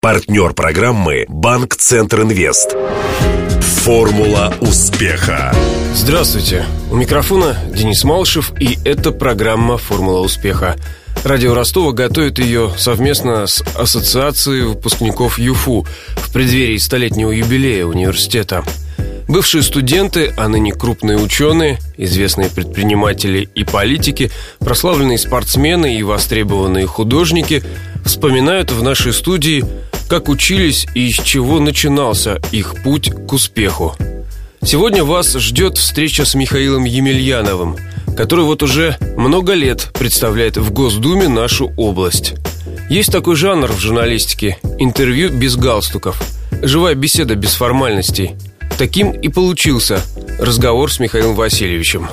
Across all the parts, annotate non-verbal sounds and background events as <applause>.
Партнер программы «Банк Центр Инвест». Формула успеха. Здравствуйте. У микрофона Денис Малышев, и это программа «Формула успеха». Радио Ростова готовит ее совместно с Ассоциацией выпускников ЮФУ в преддверии столетнего юбилея университета. Бывшие студенты, а ныне крупные ученые, известные предприниматели и политики, прославленные спортсмены и востребованные художники вспоминают в нашей студии как учились и из чего начинался их путь к успеху. Сегодня вас ждет встреча с Михаилом Емельяновым, который вот уже много лет представляет в Госдуме нашу область. Есть такой жанр в журналистике – интервью без галстуков, живая беседа без формальностей. Таким и получился разговор с Михаилом Васильевичем.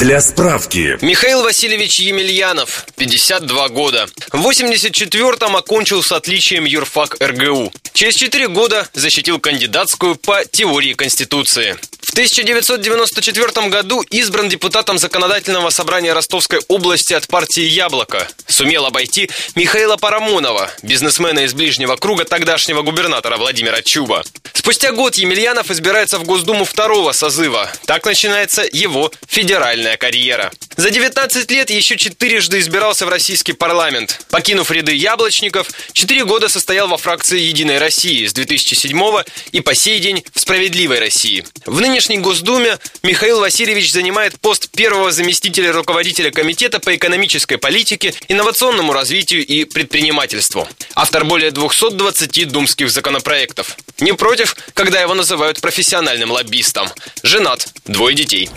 Для справки. Михаил Васильевич Емельянов, 52 года. В 84-м окончил с отличием юрфак РГУ. Через 4 года защитил кандидатскую по теории Конституции. В 1994 году избран депутатом Законодательного собрания Ростовской области от партии «Яблоко». Сумел обойти Михаила Парамонова, бизнесмена из ближнего круга тогдашнего губернатора Владимира Чуба. Спустя год Емельянов избирается в Госдуму второго созыва. Так начинается его федеральная карьера. За 19 лет еще четырежды избирался в российский парламент. Покинув ряды яблочников, четыре года состоял во фракции «Единой России» с 2007 и по сей день в «Справедливой России». В нынешней Госдуме Михаил Васильевич занимает пост первого заместителя руководителя Комитета по экономической политике, инновационному развитию и предпринимательству. Автор более 220 думских законопроектов. Не против, когда его называют профессиональным лоббистом. Женат, двое детей.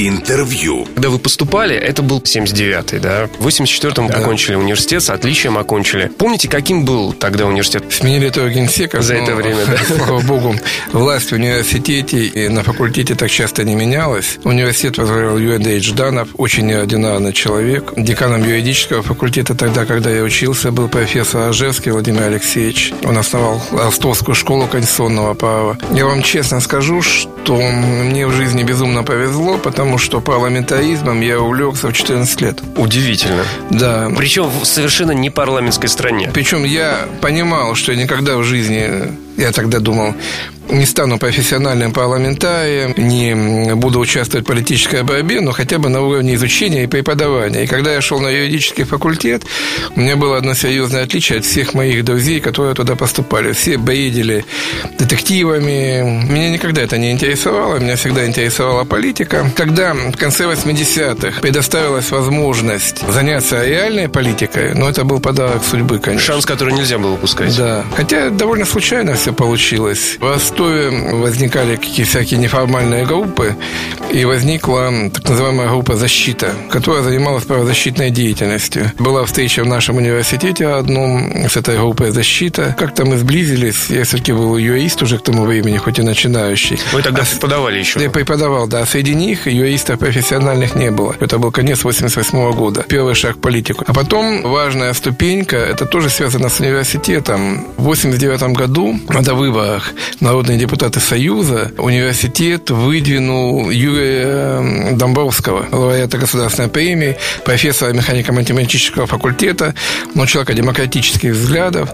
Интервью. Когда вы поступали, это был 79-й, да? В 84-м Да. окончили университет, с отличием окончили. Помните, каким был тогда университет? Сменили этого генсека. За это время, да. <laughs> Слава богу, власть в университете и на факультете так часто не менялась. Университет возглавлял Юэндей Жданов, очень неординарный человек. Деканом юридического факультета тогда, когда я учился, был профессор Ажевский Владимир Алексеевич. Он основал Ростовскую школу конституционного права. Я вам честно скажу, что мне в жизни безумно повезло, потому что парламентаризмом я увлекся в 14 лет. Удивительно. Да, Причем в совершенно не парламентской стране. Причем я понимал, что я никогда в жизни, я тогда думал, не стану профессиональным парламентарием, не буду участвовать в политической борьбе, но хотя бы на уровне изучения и преподавания. И когда я шел на юридический факультет, у меня было одно серьезное отличие от всех моих друзей, которые туда поступали. Все бредили детективами. Меня никогда это не интересовало, меня всегда интересовала политика. Когда в конце 80-х предоставилась возможность заняться реальной политикой, ну, это был подарок судьбы, конечно. Шанс, который нельзя было упускать. Да. Хотя довольно случайно все получилось. В Ростове возникали какие всякие неформальные группы, и возникла так называемая группа «Защита», которая занималась правозащитной деятельностью. Была встреча в нашем университете одном с этой группой «Защита». Как-то мы сблизились. Я все-таки был юрист уже к тому времени, хоть и начинающий. Вы тогда А преподавали еще. я преподавал, да. Среди них юристов профессиональных не было. Это был конец 88 года. Первый шаг в политику. А потом важная ступенька, это тоже связано с университетом. В 89 году на выборах народные депутаты Союза университет выдвинул Юрия Домбровского, лауреата государственной премии, профессора механико-математического факультета, но человека демократических взглядов.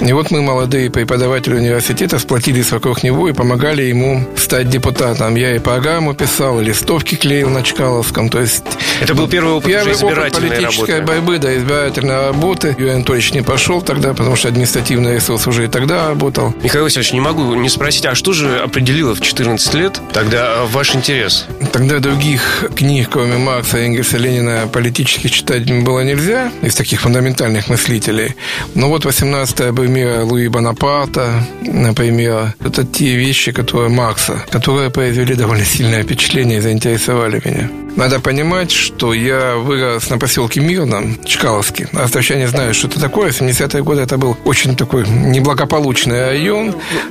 И вот мы, молодые преподаватели университета, сплотились вокруг него и помогали ему стать депутатом. Я и программу писал, и листовки клеил на Чкаловском. То есть Это был первый опыт Первый уже опыт избирательной политической работы. борьбы, да, избирательной работы. Юрий Анатольевич не пошел тогда, потому что административный ресурс уже и тогда работал. Михаил Васильевич, не могу не спросить, а что же определило в 14 лет тогда ваш интерес? Тогда других книг, кроме Маркса, Энгельса, Ленина, политических читать было нельзя, из таких фундаментальных мыслителей. Но вот 18 мира Луи Бонапарта, например, это те вещи, которые Маркса, которые произвели довольно сильное впечатление и заинтересовали меня. Надо понимать, что я вырос на поселке Мирном, Чкаловске. Ростовчане знают, что это такое. 70-е годы это был очень такой неблагополучный район.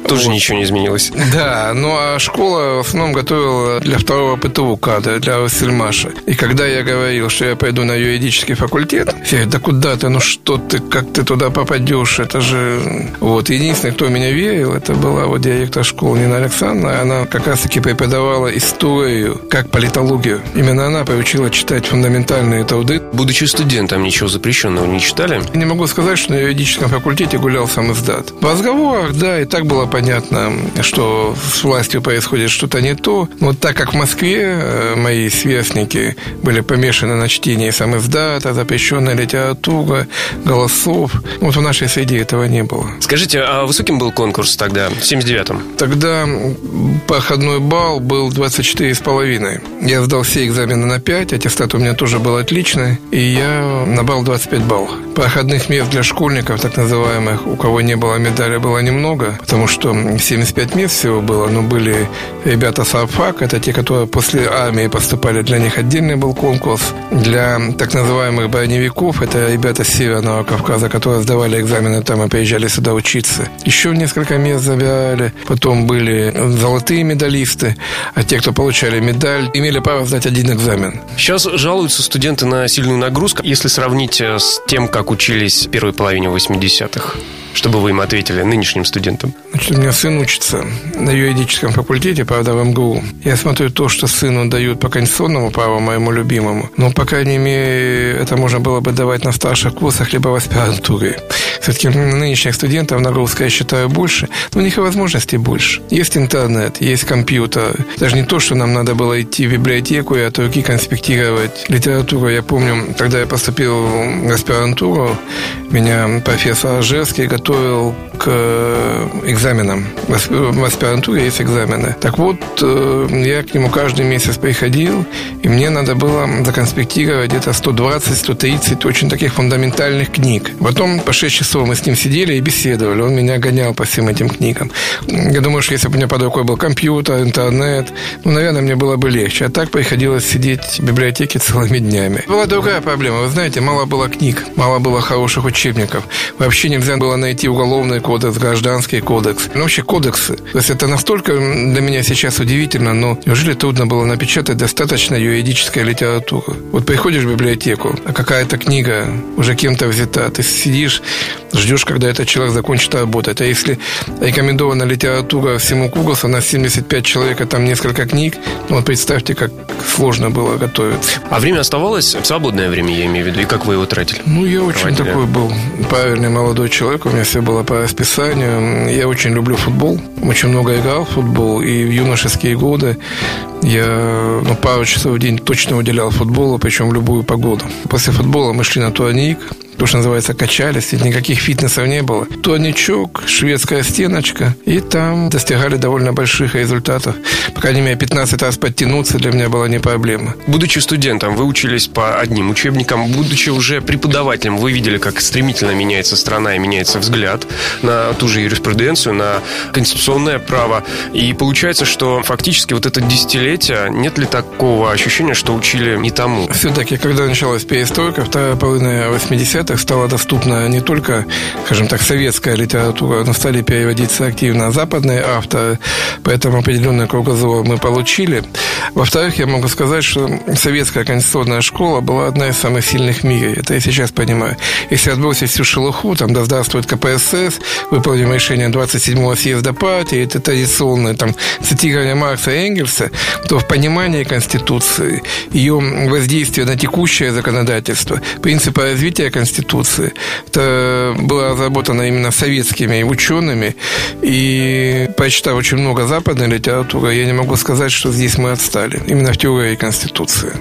Тоже Вот. ничего не изменилось. Да, ну а школа в основном готовила для второго ПТУ кадра, для Васильмаша. И когда я говорил, что я пойду на юридический факультет, все говорят, да куда ты, ну что ты, как ты туда попадешь, это же... Вот, единственный, кто меня верил, это была вот директор школы Нина Александровна, она как раз-таки преподавала историю, как политологию. Именно Именно она приучила читать фундаментальные труды. Будучи студентом, ничего запрещенного не читали? Не могу сказать, что на юридическом факультете гулял сам издат. В разговорах, да, и так было понятно, что с властью происходит что-то не то. Но так как в Москве э, мои сверстники были помешаны на чтении сам издата, запрещенная литература, голосов, вот в нашей среде этого не было. Скажите, а высоким был конкурс тогда, в 79-м? Тогда проходной балл был 24,5. Я сдал все экзамены на 5, аттестат у меня тоже был отличный, и я набрал 25 баллов. Проходных мест для школьников, так называемых, у кого не было медали, было немного, потому что 75 мест всего было, но были ребята с АРФАК, это те, которые после армии поступали, для них отдельный был конкурс. Для так называемых броневиков, это ребята с Северного Кавказа, которые сдавали экзамены там и приезжали сюда учиться. Еще несколько мест забирали, потом были золотые медалисты, а те, кто получали медаль, имели право сдать один экзамен. Сейчас жалуются студенты на сильную нагрузку, если сравнить э, с тем, как учились в первой половине 80-х. Чтобы вы им ответили, нынешним студентам? Значит, у меня сын учится на юридическом факультете, правда, в МГУ. Я смотрю то, что сыну дают по конституционному праву, моему любимому. Но, по крайней мере, это можно было бы давать на старших курсах, либо в аспирантуре. Все-таки нынешних студентов нагрузка, я считаю, больше. Но у них и возможностей больше. Есть интернет, есть компьютер. Даже не то, что нам надо было идти в библиотеку и от руки конспектировать литературу. Я помню, когда я поступил в аспирантуру, меня профессор Ажевский готовил к экзаменам. В аспирантуре есть экзамены. Так вот, э, я к нему каждый месяц приходил, и мне надо было законспектировать где-то 120-130 очень таких фундаментальных книг. Потом по 6 часов мы с ним сидели и беседовали. Он меня гонял по всем этим книгам. Я думаю, что если бы у меня под рукой был компьютер, интернет, ну, наверное, мне было бы легче. А так приходилось сидеть в библиотеке целыми днями. Была другая проблема. Вы знаете, мало было книг, мало было хороших учебников. Вообще нельзя было найти найти уголовный кодекс, гражданский кодекс. Ну, вообще кодексы. То есть это настолько для меня сейчас удивительно, но неужели трудно было напечатать достаточно юридической литературы? Вот приходишь в библиотеку, а какая-то книга уже кем-то взята, ты сидишь, ждешь, когда этот человек закончит работать. А если рекомендована литература всему курсу на 75 человек, а там несколько книг, ну вот представьте, как сложно было готовиться. А время оставалось? Свободное время, я имею в виду. И как вы его тратили? Ну, я очень Проводили? такой был правильный молодой человек. У меня все было по расписанию. Я очень люблю футбол. Очень много играл в футбол. И в юношеские годы я ну, пару часов в день точно уделял футболу, причем в любую погоду. После футбола мы шли на турник, то, что называется, качались, ведь никаких фитнесов не было. Турничок, шведская стеночка, и там достигали довольно больших результатов. По крайней мере, 15 раз подтянуться для меня была не проблема. Будучи студентом, вы учились по одним учебникам, будучи уже преподавателем, вы видели, как стремительно меняется страна и меняется взгляд на ту же юриспруденцию, на конституционное право. И получается, что фактически вот это десятилетие, нет ли такого ощущения, что учили не тому? Все-таки, когда началась перестройка, вторая половина 80 1980 стала доступна не только, скажем так, советская литература, но стали переводиться активно западные авторы, поэтому определенный кругозор мы получили. Во-вторых, я могу сказать, что советская конституционная школа была одна из самых сильных в мире. Это я сейчас понимаю. Если отбросить всю шелуху, там, да здравствует КПСС, выполним решение 27-го съезда партии, это традиционное там цитирование Маркса и Энгельса, то в понимании Конституции, ее воздействие на текущее законодательство, принципы развития Конституции, Конституции. Это было разработано именно советскими учеными. И прочитав очень много западной литературы, я не могу сказать, что здесь мы отстали. Именно в теории Конституции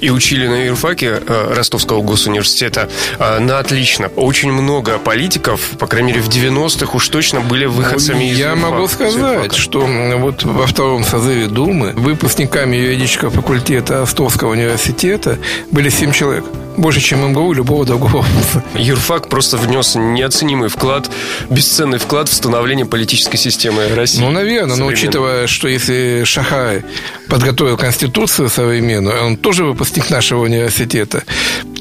и учили на юрфаке э, Ростовского госуниверситета э, на отлично. Очень много политиков, по крайней мере, в 90-х уж точно были выходцами из Я юрфака, могу сказать, что вот во втором созыве Думы выпускниками юридического факультета Ростовского университета были семь человек больше, чем МГУ любого другого вуза. Юрфак просто внес неоценимый вклад, бесценный вклад в становление политической системы России. Ну, наверное, но учитывая, что если Шахай подготовил Конституцию современную, он тоже выпускник нашего университета,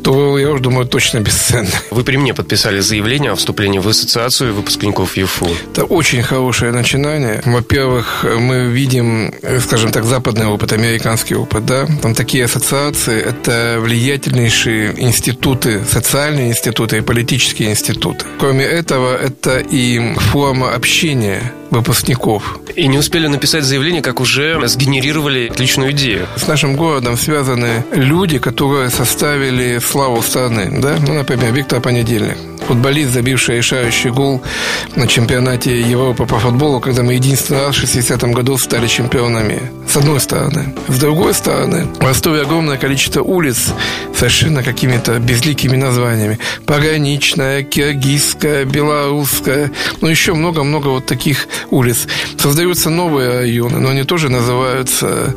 то, я уже думаю, точно бесценно. Вы при мне подписали заявление о вступлении в ассоциацию выпускников ЮФУ. Это очень хорошее начинание. Во-первых, мы видим, скажем так, западный опыт, американский опыт, да. Там такие ассоциации – это влиятельнейшие институты, социальные институты и политические институты. Кроме этого, это и форма общения выпускников. И не успели написать заявление, как уже сгенерировали отличную идею. С нашим городом связаны люди, которые составили славу страны. Да? Ну, например, Виктор Понедельник футболист, забивший решающий гол на чемпионате Европы по футболу, когда мы единственный раз в 60-м году стали чемпионами. С одной стороны. С другой стороны, в Ростове огромное количество улиц совершенно какими-то безликими названиями. Пограничная, Киргизская, Белорусская, ну еще много-много вот таких улиц. Создаются новые районы, но они тоже называются,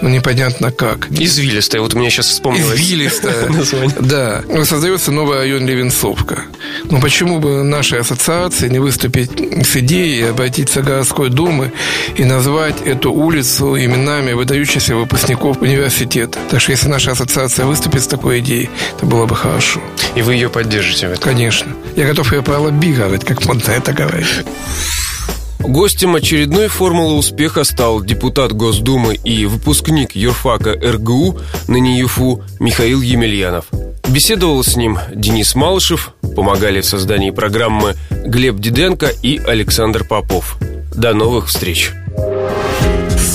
ну непонятно как. Извилистая, вот у меня сейчас вспомнилось. Извилистая, <laughs> да. Создается новый район Левинцовка. Ну почему бы нашей ассоциации не выступить с идеей обратиться к городской думы и назвать эту улицу именами выдающихся выпускников университета? Так что если наша ассоциация выступит с такой идеей, то было бы хорошо. И вы ее поддержите в этом? Конечно. Я готов ее пролоббировать, как модно это говорить. Гостем очередной формулы успеха стал депутат Госдумы и выпускник юрфака РГУ, ныне ЮФУ, Михаил Емельянов. Беседовал с ним Денис Малышев, помогали в создании программы Глеб Диденко и Александр Попов. До новых встреч!